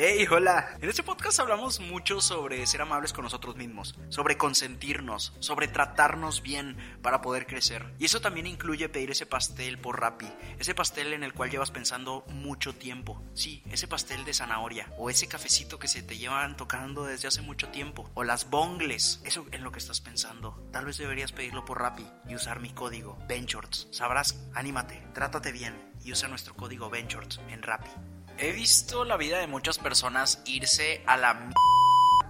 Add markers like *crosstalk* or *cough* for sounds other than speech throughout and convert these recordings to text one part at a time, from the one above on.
Hey, hola. En este podcast hablamos mucho sobre ser amables con nosotros mismos, sobre consentirnos, sobre tratarnos bien para poder crecer. Y eso también incluye pedir ese pastel por Rappi, ese pastel en el cual llevas pensando mucho tiempo. Sí, ese pastel de zanahoria o ese cafecito que se te llevan tocando desde hace mucho tiempo o las bongles, eso en lo que estás pensando. Tal vez deberías pedirlo por Rappi y usar mi código Benchorts. Sabrás, anímate, trátate bien y usa nuestro código Benchorts en Rappi. He visto la vida de muchas personas irse a la m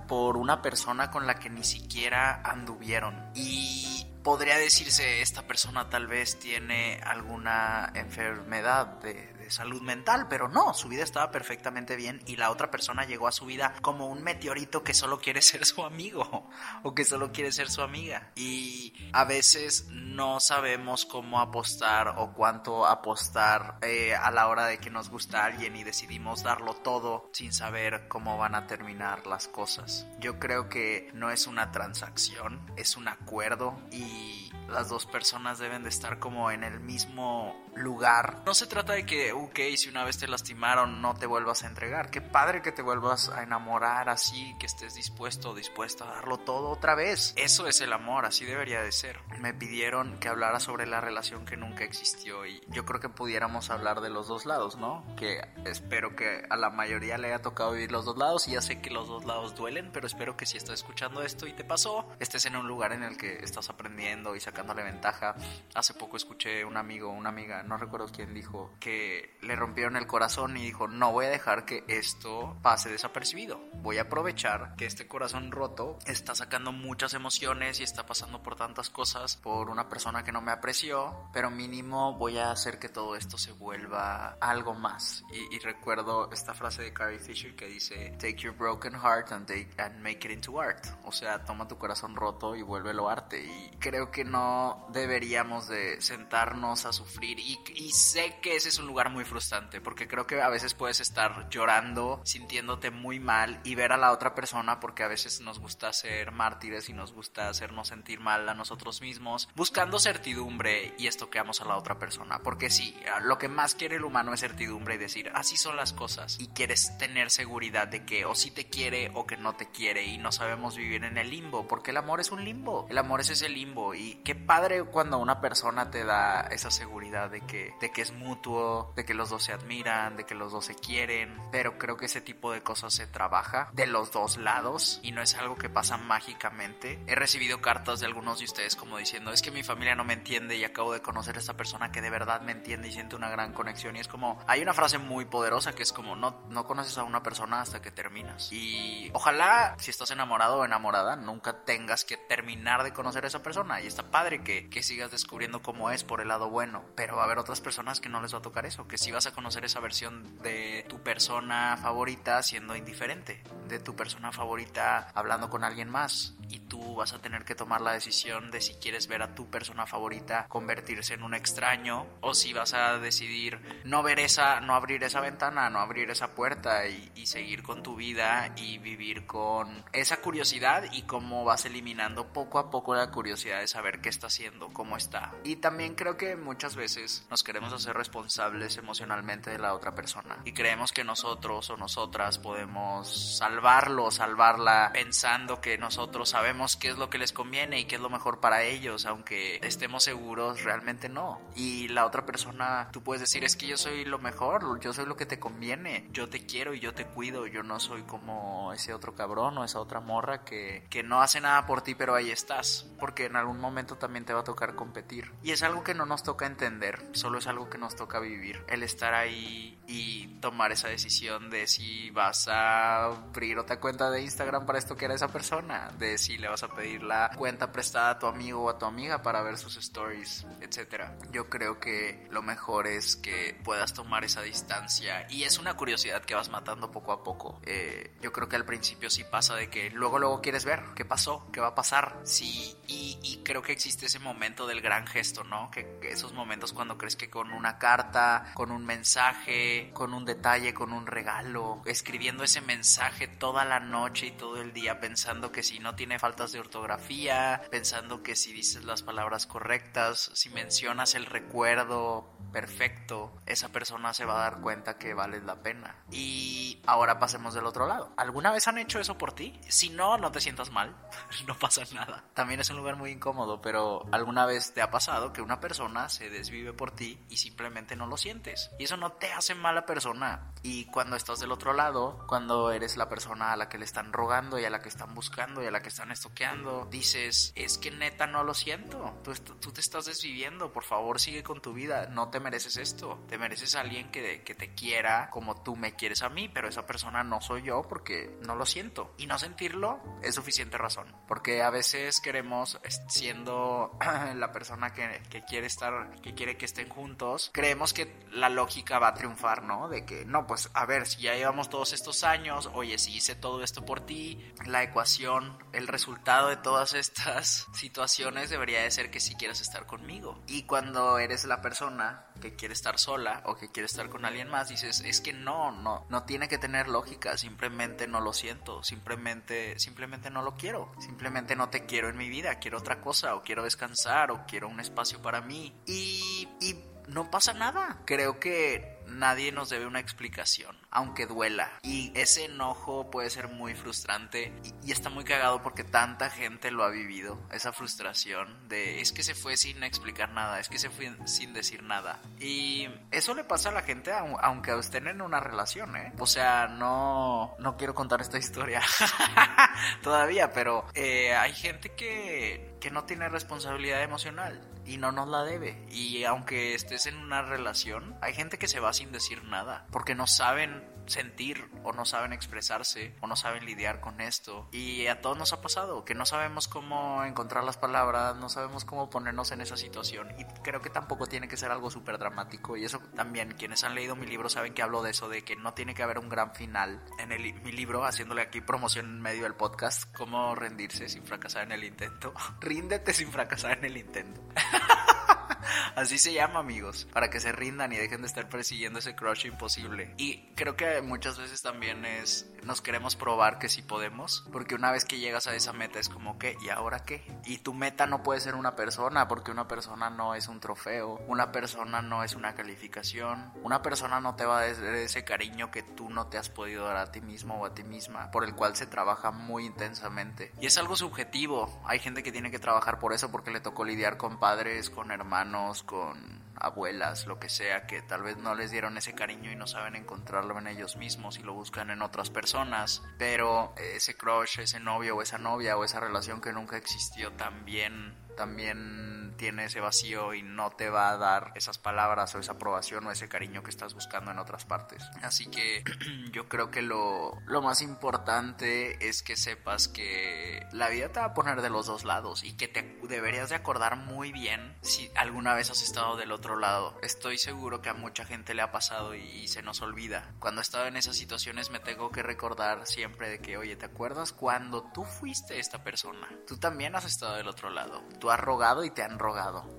por una persona con la que ni siquiera anduvieron. Y podría decirse, esta persona tal vez tiene alguna enfermedad de, salud mental, pero no, su vida estaba perfectamente bien y la otra persona llegó a su vida como un meteorito que solo quiere *laughs* ser su amigo o que solo quiere ser su amiga. Y a veces no sabemos cómo apostar o cuánto apostar eh, a la hora de que nos gusta alguien y decidimos darlo todo sin saber cómo van a terminar las cosas. Yo creo que no es una transacción, es un acuerdo y las dos personas deben de estar como en el mismo lugar. No se trata de que, ok, si una vez te lastimaron, no te vuelvas a entregar. Qué padre que te vuelvas a enamorar así, que estés dispuesto o dispuesta a darlo todo otra vez. Eso es el amor, así debería de ser. Me pidieron que hablara sobre la relación que nunca existió y yo creo que pudiéramos hablar de los dos lados, ¿no? Que espero que a la mayoría le haya tocado vivir los dos lados y ya sé que los dos lados duelen, pero espero que si estás escuchando esto y te pasó, estés en un lugar en el que estás aprendiendo y sacándole ventaja. Hace poco escuché un amigo, una amiga, no recuerdo quién dijo, que le rompieron el corazón y dijo, no voy a dejar que esto pase desapercibido. Voy a aprovechar que este corazón roto está sacando muchas emociones y está pasando por tantas cosas por una persona que no me apreció, pero mínimo voy a hacer que todo esto se vuelva algo más. Y, y recuerdo esta frase de Carrie Fisher que dice, take your broken heart and, take, and make it into art. O sea, toma tu corazón roto y vuélvelo arte. Y creo que no deberíamos de sentarnos a sufrir y, y sé que ese es un lugar muy frustrante porque creo que a veces puedes estar llorando, sintiéndote muy mal y ver a la otra persona porque a veces nos gusta ser mártires y nos gusta hacernos sentir mal a nosotros mismos, buscando certidumbre y estoqueamos a la otra persona. Porque sí, lo que más quiere el humano es certidumbre y decir, así son las cosas y quieres tener seguridad de que o sí te quiere o que no te quiere y no sabemos vivir en el limbo porque el amor es un limbo, el amor es ese limbo y qué padre cuando una persona te da esa seguridad de que, de que es mutuo, de que los dos se admiran, de que los dos se quieren, pero creo que ese tipo de cosas se trabaja de los dos lados y no es algo que pasa mágicamente. He recibido cartas de algunos de ustedes como diciendo, es que mi familia no me entiende y acabo de conocer a esta persona que de verdad me entiende y siente una gran conexión y es como, hay una frase muy poderosa que es como, no, no conoces a una persona hasta que terminas. Y ojalá si estás enamorado o enamorada, nunca tengas que terminar de conocer a esa persona y está padre que, que sigas descubriendo cómo es por el lado bueno, pero a haber otras personas que no les va a tocar eso, que si vas a conocer esa versión de tu persona favorita siendo indiferente, de tu persona favorita hablando con alguien más y tú vas a tener que tomar la decisión de si quieres ver a tu persona favorita convertirse en un extraño o si vas a decidir no ver esa, no abrir esa ventana, no abrir esa puerta y, y seguir con tu vida y vivir con esa curiosidad y cómo vas eliminando poco a poco la curiosidad de saber qué está haciendo, cómo está. Y también creo que muchas veces nos queremos hacer responsables emocionalmente de la otra persona y creemos que nosotros o nosotras podemos salvarlo, salvarla pensando que nosotros sabemos qué es lo que les conviene y qué es lo mejor para ellos, aunque estemos seguros, realmente no. Y la otra persona, tú puedes decir, es que yo soy lo mejor, yo soy lo que te conviene, yo te quiero y yo te cuido, yo no soy como ese otro cabrón o esa otra morra que, que no hace nada por ti, pero ahí estás, porque en algún momento también te va a tocar competir. Y es algo que no nos toca entender solo es algo que nos toca vivir. El estar ahí y tomar esa decisión de si vas a abrir otra cuenta de Instagram para esto que era esa persona, de si le vas a pedir la cuenta prestada a tu amigo o a tu amiga para ver sus stories, etcétera. Yo creo que lo mejor es que puedas tomar esa distancia y es una curiosidad que vas matando poco a poco. Eh, yo creo que al principio sí pasa de que luego luego quieres ver qué pasó, qué va a pasar, sí y, creo que existe ese momento del gran gesto, ¿no? Que esos momentos cuando crees que con una carta, con un mensaje, con un detalle, con un regalo, escribiendo ese mensaje toda la noche y todo el día pensando que si no tiene faltas de ortografía, pensando que si dices las palabras correctas, si mencionas el recuerdo perfecto, esa persona se va a dar cuenta que vales la pena. Y ahora pasemos del otro lado. ¿Alguna vez han hecho eso por ti? Si no, no te sientas mal, *laughs* no pasa nada. También es un lugar muy incómodo, pero ¿alguna vez te ha pasado que una persona se desvive por ti y simplemente no lo sientes? Y eso no te hace mala persona. Y cuando estás del otro lado, cuando eres la persona a la que le están rogando y a la que están buscando y a la que están estoqueando, dices, es que neta no lo siento. Tú, tú te estás desviviendo, por favor sigue con tu vida, no te mereces esto. Te mereces a alguien que, que te quiera como tú me quieres a mí, pero esa persona no soy yo porque no lo siento. Y no sentirlo es suficiente razón. Porque a veces queremos, siendo *clears throat* la persona que, que quiere estar, que quiere que juntos, creemos que la lógica va a triunfar, ¿no? De que, no, pues a ver, si ya llevamos todos estos años, oye, si hice todo esto por ti, la ecuación, el resultado de todas estas situaciones debería de ser que si quieres estar conmigo. Y cuando eres la persona que quiere estar sola o que quiere estar con alguien más, dices, es que no, no, no tiene que tener lógica, simplemente no lo siento, simplemente, simplemente no lo quiero, simplemente no te quiero en mi vida, quiero otra cosa, o quiero descansar, o quiero un espacio para mí. Y, no pasa nada. Creo que nadie nos debe una explicación, aunque duela. Y ese enojo puede ser muy frustrante y, está muy cagado porque tanta gente lo ha vivido. Esa frustración de es que se fue sin explicar nada, es que se fue sin decir nada. Y eso le pasa a la gente aunque estén en una relación, ¿eh? O sea, no, no quiero contar esta historia *laughs* todavía, pero eh, hay gente que, que no tiene responsabilidad emocional y no nos la debe. Y aunque estés en una relación, hay gente que se va sin decir nada porque no saben sentir o no saben expresarse o no saben lidiar con esto. Y a todos nos ha pasado que no sabemos cómo encontrar las palabras, no sabemos cómo ponernos en esa situación. Y creo que tampoco tiene que ser algo súper dramático. Y eso también, quienes han leído mi libro saben que hablo de eso, de que no tiene que haber un gran final. En el, mi libro, haciéndole aquí promoción en medio del podcast, cómo rendirse sin fracasar en el intento. *laughs* Ríndete sin fracasar en el intento. *laughs* Así se llama, amigos, para que se rindan y dejen de estar persiguiendo ese crush imposible. Y creo que muchas veces también es nos queremos probar que sí podemos, porque una vez que llegas a esa meta es como que, ¿y ahora qué? Y tu meta no puede ser una persona, porque una persona no es un trofeo, una persona no es una calificación, una persona no te va a dar ese cariño que tú no te has podido dar a ti mismo o a ti misma, por el cual se trabaja muy intensamente. Y es algo subjetivo, hay gente que tiene que trabajar por eso porque le tocó lidiar con padres, con hermanos, con abuelas, lo que sea, que tal vez no les dieron ese cariño y no saben encontrarlo en ellos mismos y lo buscan en otras personas, pero ese crush, ese novio o esa novia o esa relación que nunca existió también también tiene ese vacío y no te va a dar esas palabras o esa aprobación o ese cariño que estás buscando en otras partes. Así que *clears throat* yo creo que lo, lo más importante es que sepas que la vida te va a poner de los dos lados y que te deberías de acordar muy bien si alguna vez has estado del otro lado. Estoy seguro que a mucha gente le ha pasado y, y se nos olvida. Cuando he estado en esas situaciones me tengo que recordar siempre de que, oye, ¿te acuerdas cuando tú fuiste esta persona? Tú también has estado del otro lado. Tú has rogado y te han rogado.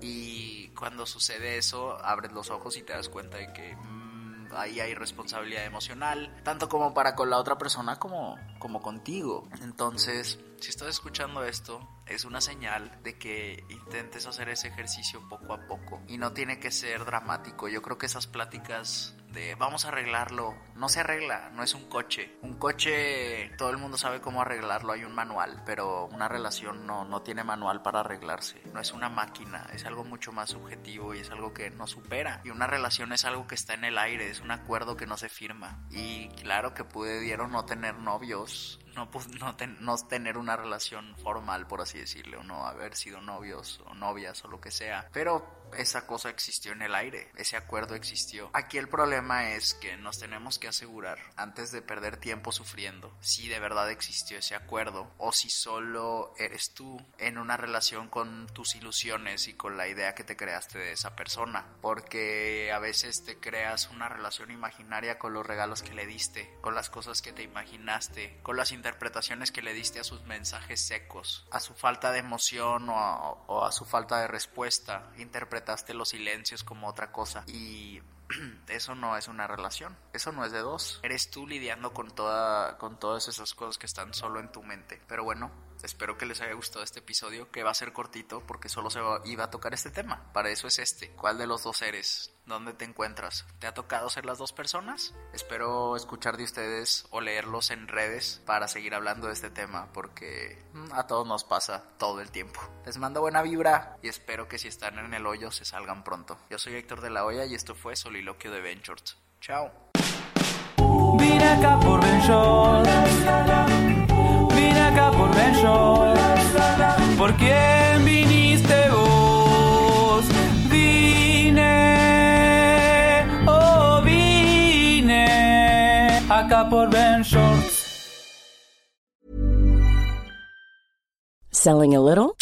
Y cuando sucede eso, abres los ojos y te das cuenta de que mmm, ahí hay responsabilidad emocional, tanto como para con la otra persona como, como contigo. Entonces, si estás escuchando esto, es una señal de que intentes hacer ese ejercicio poco a poco. Y no tiene que ser dramático. Yo creo que esas pláticas de vamos a arreglarlo, no se arregla, no es un coche. Un coche, todo el mundo sabe cómo arreglarlo, hay un manual, pero una relación no, no tiene manual para arreglarse. No es una máquina, es algo mucho más subjetivo y es algo que no supera. Y una relación es algo que está en el aire, es un acuerdo que no se firma. Y claro que pudieron no tener novios, no, no, ten, no, tener una relación formal, por así decirlo, o no haber sido novios o novias o lo que sea. Pero esa cosa existió en el aire, ese acuerdo existió. Aquí el problema es que nos tenemos que asegurar antes de perder tiempo sufriendo si de verdad existió ese acuerdo o si solo eres tú en una relación con tus ilusiones y con la idea que te creaste de esa persona. Porque a veces te creas una relación imaginaria con los regalos que le diste, con las cosas que te imaginaste, con las interpretaciones que le diste a sus mensajes secos, a su falta de emoción o a, su falta de respuesta. Interpreta los silencios como otra cosa y *clears throat* eso no es una relación, eso no es de dos. Eres tú lidiando con toda con todas esas cosas que están solo en tu mente. Pero bueno, espero que les haya gustado este episodio, que va a ser cortito porque solo se iba a tocar este tema. Para eso es este. ¿Cuál de los dos eres? ¿Dónde te encuentras? ¿Te ha tocado ser las dos personas? Espero escuchar de ustedes o leerlos en redes para seguir hablando de este tema porque mm, a todos nos pasa todo el tiempo. Les mando buena vibra y espero que si están en el hoyo se salgan pronto. Yo soy Héctor de la Hoya y esto fue Soliloquio de Ventures. Chao. Vine acá por Vine acá por ¿Por quién viniste vos? Vine, oh vine acá por Ben Selling a little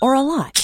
or a lot?